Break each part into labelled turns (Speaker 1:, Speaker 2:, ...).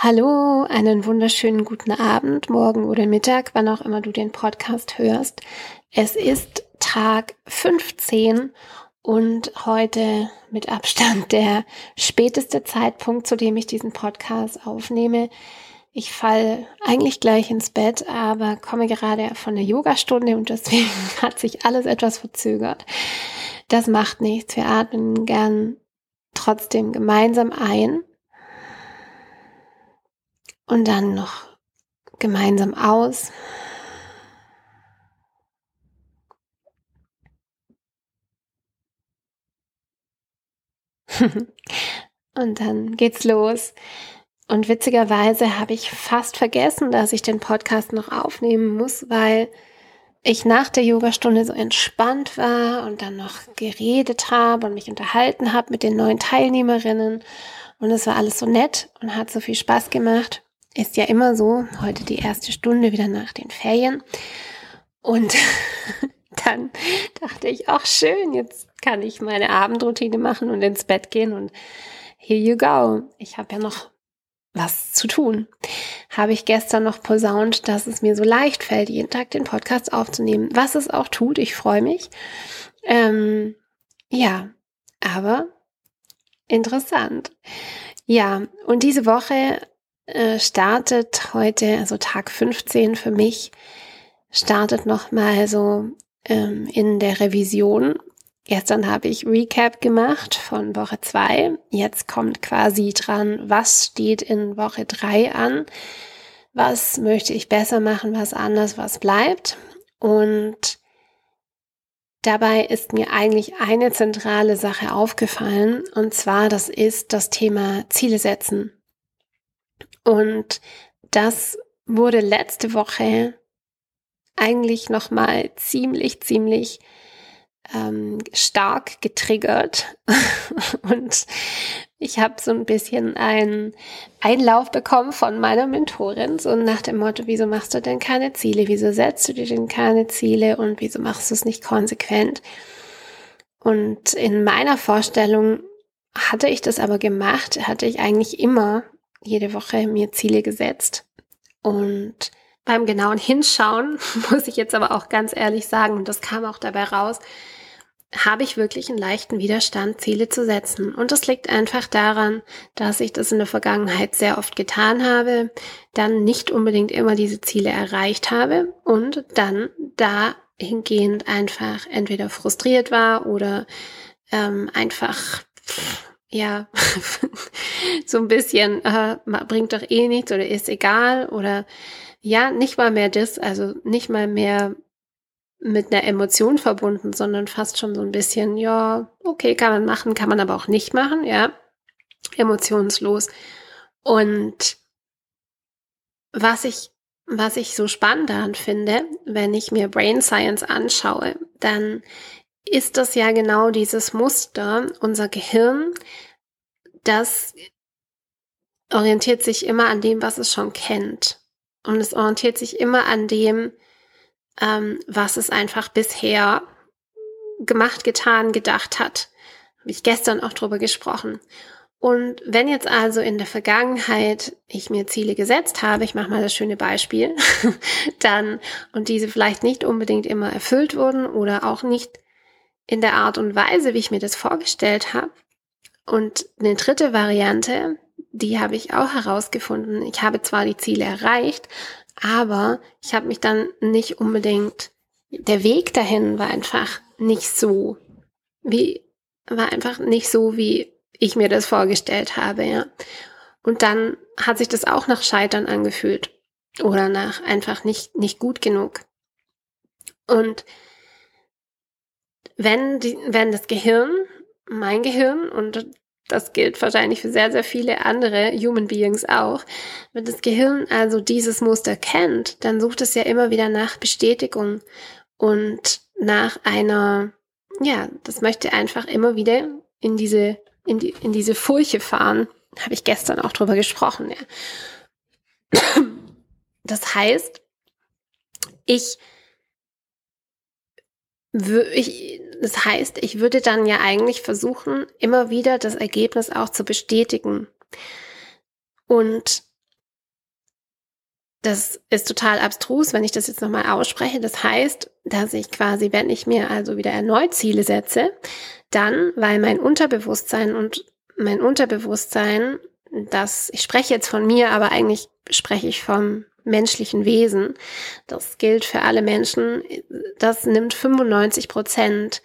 Speaker 1: Hallo, einen wunderschönen guten Abend, morgen oder Mittag, wann auch immer du den Podcast hörst. Es ist Tag 15 und heute mit Abstand der späteste Zeitpunkt, zu dem ich diesen Podcast aufnehme. Ich fall eigentlich gleich ins Bett, aber komme gerade von der Yogastunde und deswegen hat sich alles etwas verzögert. Das macht nichts. Wir atmen gern trotzdem gemeinsam ein und dann noch gemeinsam aus. und dann geht's los. Und witzigerweise habe ich fast vergessen, dass ich den Podcast noch aufnehmen muss, weil ich nach der Yogastunde so entspannt war und dann noch geredet habe und mich unterhalten habe mit den neuen Teilnehmerinnen. Und es war alles so nett und hat so viel Spaß gemacht. Ist ja immer so, heute die erste Stunde wieder nach den Ferien. Und dann dachte ich, ach schön, jetzt kann ich meine Abendroutine machen und ins Bett gehen und here you go. Ich habe ja noch was zu tun. Habe ich gestern noch posaunt, dass es mir so leicht fällt, jeden Tag den Podcast aufzunehmen. Was es auch tut, ich freue mich. Ähm, ja, aber interessant. Ja, und diese Woche äh, startet heute, also Tag 15 für mich, startet nochmal so ähm, in der Revision. Gestern habe ich Recap gemacht von Woche 2. Jetzt kommt quasi dran, was steht in Woche 3 an. Was möchte ich besser machen, was anders, was bleibt. Und dabei ist mir eigentlich eine zentrale Sache aufgefallen. Und zwar, das ist das Thema Ziele setzen. Und das wurde letzte Woche eigentlich nochmal ziemlich, ziemlich ähm, stark getriggert. Und ich habe so ein bisschen einen Einlauf bekommen von meiner Mentorin, so nach dem Motto, wieso machst du denn keine Ziele? Wieso setzt du dir denn keine Ziele? Und wieso machst du es nicht konsequent? Und in meiner Vorstellung hatte ich das aber gemacht, hatte ich eigentlich immer jede Woche mir Ziele gesetzt. Und beim genauen Hinschauen muss ich jetzt aber auch ganz ehrlich sagen, und das kam auch dabei raus, habe ich wirklich einen leichten Widerstand, Ziele zu setzen. Und das liegt einfach daran, dass ich das in der Vergangenheit sehr oft getan habe, dann nicht unbedingt immer diese Ziele erreicht habe und dann dahingehend einfach entweder frustriert war oder ähm, einfach ja, so ein bisschen, äh, bringt doch eh nichts oder ist egal oder ja, nicht mal mehr das, also nicht mal mehr mit einer Emotion verbunden, sondern fast schon so ein bisschen, ja, okay, kann man machen, kann man aber auch nicht machen, ja, emotionslos. Und was ich, was ich so spannend daran finde, wenn ich mir Brain Science anschaue, dann ist das ja genau dieses Muster. Unser Gehirn, das orientiert sich immer an dem, was es schon kennt. Und es orientiert sich immer an dem, ähm, was es einfach bisher gemacht, getan, gedacht hat. Habe ich gestern auch drüber gesprochen. Und wenn jetzt also in der Vergangenheit ich mir Ziele gesetzt habe, ich mache mal das schöne Beispiel, dann und diese vielleicht nicht unbedingt immer erfüllt wurden oder auch nicht in der Art und Weise, wie ich mir das vorgestellt habe. Und eine dritte Variante, die habe ich auch herausgefunden. Ich habe zwar die Ziele erreicht, aber ich habe mich dann nicht unbedingt, der Weg dahin war einfach nicht so, wie, war einfach nicht so, wie ich mir das vorgestellt habe, ja. Und dann hat sich das auch nach Scheitern angefühlt oder nach einfach nicht, nicht gut genug. Und wenn, die, wenn das Gehirn, mein Gehirn, und das gilt wahrscheinlich für sehr, sehr viele andere Human Beings auch, wenn das Gehirn also dieses Muster kennt, dann sucht es ja immer wieder nach Bestätigung und nach einer, ja, das möchte einfach immer wieder in diese, in, die, in diese Furche fahren. Habe ich gestern auch drüber gesprochen, ja. Das heißt, ich ich, das heißt, ich würde dann ja eigentlich versuchen, immer wieder das Ergebnis auch zu bestätigen. Und das ist total abstrus, wenn ich das jetzt nochmal ausspreche. Das heißt, dass ich quasi, wenn ich mir also wieder erneut Ziele setze, dann, weil mein Unterbewusstsein und mein Unterbewusstsein, das, ich spreche jetzt von mir, aber eigentlich spreche ich vom menschlichen Wesen. Das gilt für alle Menschen. Das nimmt 95 Prozent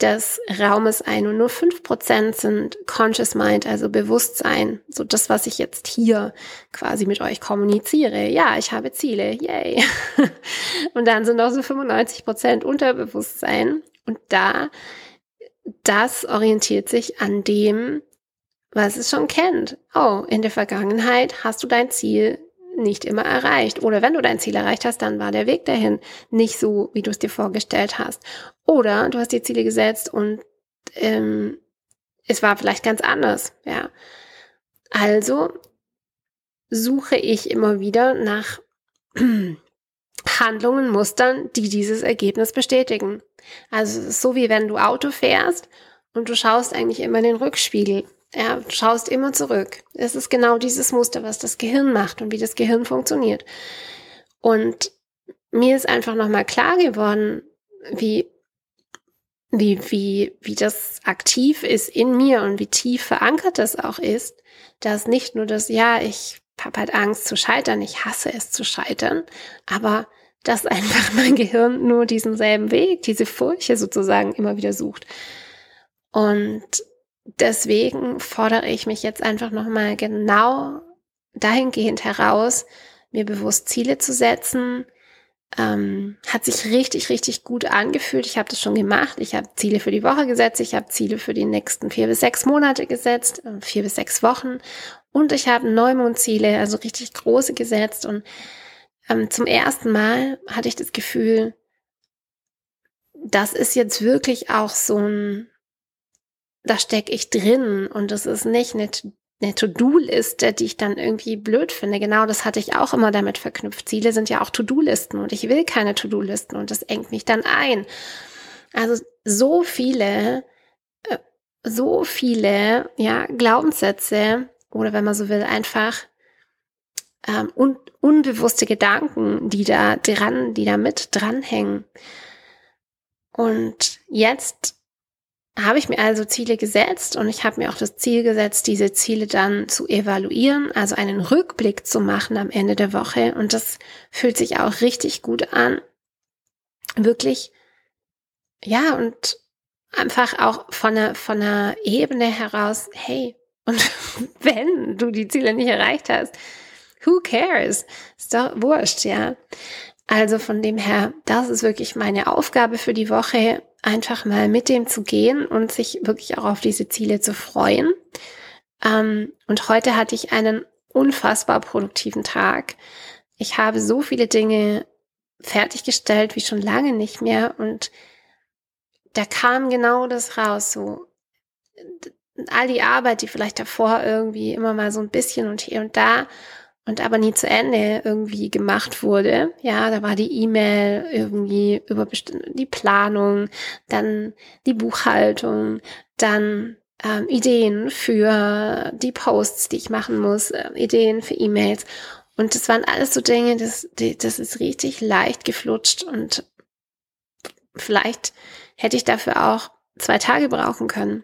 Speaker 1: des Raumes ein und nur fünf Prozent sind Conscious Mind, also Bewusstsein. So das, was ich jetzt hier quasi mit euch kommuniziere. Ja, ich habe Ziele, yay. und dann sind noch so 95% Unterbewusstsein. Und da, das orientiert sich an dem, was es schon kennt. Oh, in der Vergangenheit hast du dein Ziel nicht immer erreicht. Oder wenn du dein Ziel erreicht hast, dann war der Weg dahin nicht so, wie du es dir vorgestellt hast. Oder du hast dir Ziele gesetzt und ähm, es war vielleicht ganz anders. Ja. Also suche ich immer wieder nach Handlungen, Mustern, die dieses Ergebnis bestätigen. Also so wie wenn du Auto fährst und du schaust eigentlich immer in den Rückspiegel. Ja, schaust immer zurück. Es ist genau dieses Muster, was das Gehirn macht und wie das Gehirn funktioniert. Und mir ist einfach nochmal klar geworden, wie, wie, wie, wie das aktiv ist in mir und wie tief verankert das auch ist, dass nicht nur das, ja, ich habe halt Angst zu scheitern, ich hasse es zu scheitern, aber dass einfach mein Gehirn nur diesen selben Weg, diese Furche sozusagen immer wieder sucht. Und deswegen fordere ich mich jetzt einfach nochmal genau dahingehend heraus, mir bewusst Ziele zu setzen. Ähm, hat sich richtig, richtig gut angefühlt. Ich habe das schon gemacht. Ich habe Ziele für die Woche gesetzt. Ich habe Ziele für die nächsten vier bis sechs Monate gesetzt, äh, vier bis sechs Wochen. Und ich habe Neumondziele, also richtig große gesetzt. Und ähm, zum ersten Mal hatte ich das Gefühl, das ist jetzt wirklich auch so ein da stecke ich drin und das ist nicht eine, eine To-Do-Liste, die ich dann irgendwie blöd finde. Genau das hatte ich auch immer damit verknüpft. Ziele sind ja auch To-Do-Listen und ich will keine To-Do-Listen und das engt mich dann ein. Also so viele, äh, so viele, ja, Glaubenssätze oder wenn man so will, einfach ähm, un unbewusste Gedanken, die da dran, die da mit dranhängen. Und jetzt habe ich mir also Ziele gesetzt und ich habe mir auch das Ziel gesetzt, diese Ziele dann zu evaluieren, also einen Rückblick zu machen am Ende der Woche. Und das fühlt sich auch richtig gut an. Wirklich, ja, und einfach auch von der, von der Ebene heraus, hey, und wenn du die Ziele nicht erreicht hast, who cares? Ist doch wurscht, ja. Also von dem her, das ist wirklich meine Aufgabe für die Woche, einfach mal mit dem zu gehen und sich wirklich auch auf diese Ziele zu freuen. Ähm, und heute hatte ich einen unfassbar produktiven Tag. Ich habe so viele Dinge fertiggestellt wie schon lange nicht mehr und da kam genau das raus, so all die Arbeit, die vielleicht davor irgendwie immer mal so ein bisschen und hier und da und aber nie zu Ende irgendwie gemacht wurde. Ja, da war die E-Mail irgendwie über die Planung, dann die Buchhaltung, dann ähm, Ideen für die Posts, die ich machen muss, äh, Ideen für E-Mails. Und das waren alles so Dinge, das, das ist richtig leicht geflutscht und vielleicht hätte ich dafür auch zwei Tage brauchen können.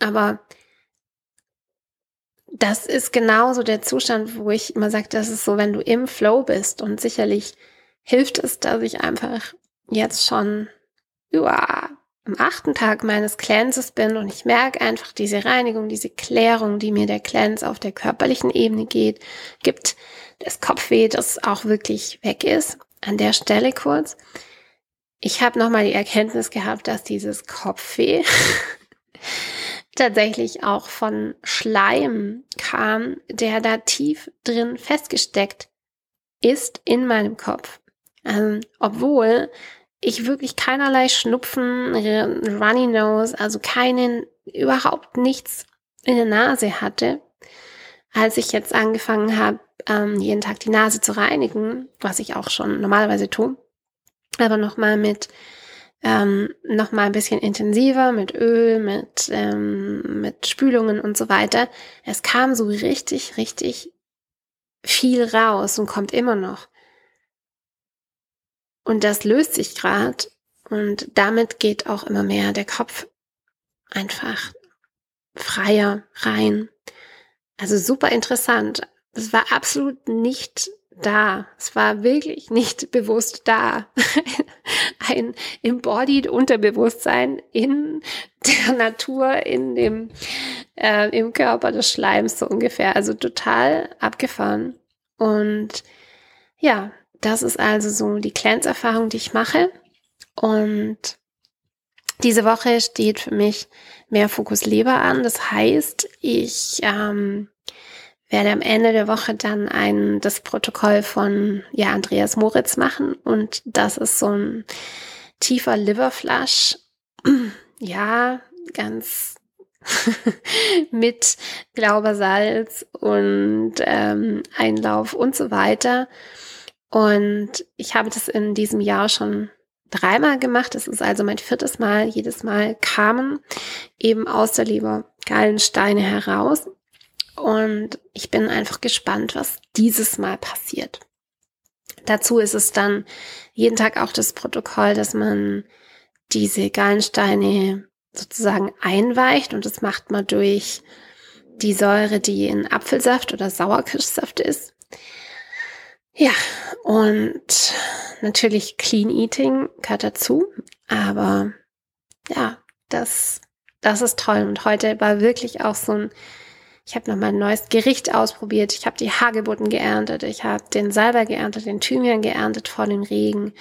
Speaker 1: Aber das ist genauso der Zustand, wo ich immer sage, das ist so, wenn du im Flow bist und sicherlich hilft es, dass ich einfach jetzt schon ja, am achten Tag meines Cleanses bin und ich merke einfach diese Reinigung, diese Klärung, die mir der Cleanse auf der körperlichen Ebene geht, gibt das Kopfweh, das auch wirklich weg ist. An der Stelle kurz. Ich habe nochmal die Erkenntnis gehabt, dass dieses Kopfweh tatsächlich auch von Schleim kam, der da tief drin festgesteckt ist in meinem Kopf. Ähm, obwohl ich wirklich keinerlei Schnupfen, Runny Nose, also keinen, überhaupt nichts in der Nase hatte, als ich jetzt angefangen habe, ähm, jeden Tag die Nase zu reinigen, was ich auch schon normalerweise tue, aber nochmal mit ähm, noch mal ein bisschen intensiver mit Öl, mit ähm, mit Spülungen und so weiter. Es kam so richtig, richtig viel raus und kommt immer noch. Und das löst sich gerade und damit geht auch immer mehr der Kopf einfach freier rein. Also super interessant. Es war absolut nicht da. Es war wirklich nicht bewusst da. Ein embodied Unterbewusstsein in der Natur, in dem, äh, im Körper des Schleims so ungefähr. Also total abgefahren. Und ja, das ist also so die Cleanse-Erfahrung, die ich mache. Und diese Woche steht für mich mehr Fokus Leber an. Das heißt, ich ähm, werde am Ende der Woche dann ein, das Protokoll von ja, Andreas Moritz machen. Und das ist so ein tiefer Liverflush. ja, ganz mit Glaubersalz und ähm, Einlauf und so weiter. Und ich habe das in diesem Jahr schon dreimal gemacht. Das ist also mein viertes Mal. Jedes Mal kamen eben aus der Leber Gallensteine heraus. Und ich bin einfach gespannt, was dieses Mal passiert. Dazu ist es dann jeden Tag auch das Protokoll, dass man diese Gallensteine sozusagen einweicht und das macht man durch die Säure, die in Apfelsaft oder Sauerkirschsaft ist. Ja, und natürlich Clean Eating gehört dazu, aber ja, das, das ist toll. Und heute war wirklich auch so ein, ich habe nochmal ein neues Gericht ausprobiert. Ich habe die Hagebutten geerntet, ich habe den Salbei geerntet, den Thymian geerntet vor dem Regen.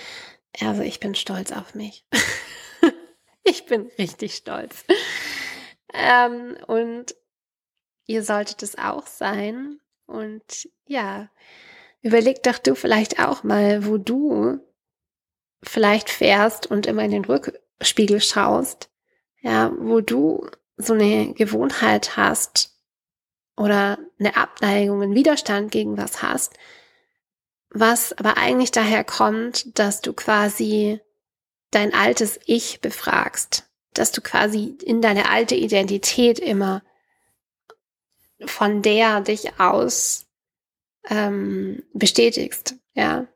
Speaker 1: Also ich bin stolz auf mich. ich bin richtig stolz. Ähm, und ihr solltet es auch sein. Und ja, Überleg doch du vielleicht auch mal, wo du vielleicht fährst und immer in den Rückspiegel schaust, ja, wo du so eine Gewohnheit hast oder eine Abneigung, einen Widerstand gegen was hast, was aber eigentlich daher kommt, dass du quasi dein altes Ich befragst, dass du quasi in deine alte Identität immer von der dich aus ähm, bestätigst, ja.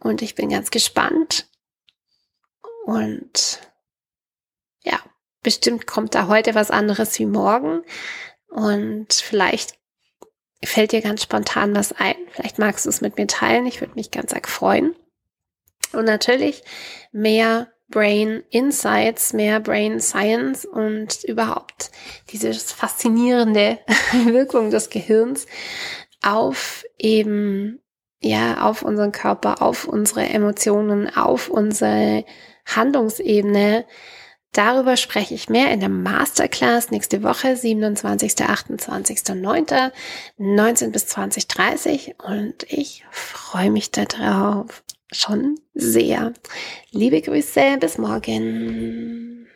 Speaker 1: Und ich bin ganz gespannt. Und ja, bestimmt kommt da heute was anderes wie morgen. Und vielleicht fällt dir ganz spontan was ein. Vielleicht magst du es mit mir teilen. Ich würde mich ganz arg freuen. Und natürlich mehr Brain Insights, mehr Brain Science und überhaupt diese faszinierende Wirkung des Gehirns auf eben, ja, auf unseren Körper, auf unsere Emotionen, auf unsere Handlungsebene. Darüber spreche ich mehr in der Masterclass nächste Woche, 27. 28. 9. 19 bis 20.30 und ich freue mich darauf schon sehr. Liebe Grüße, bis morgen.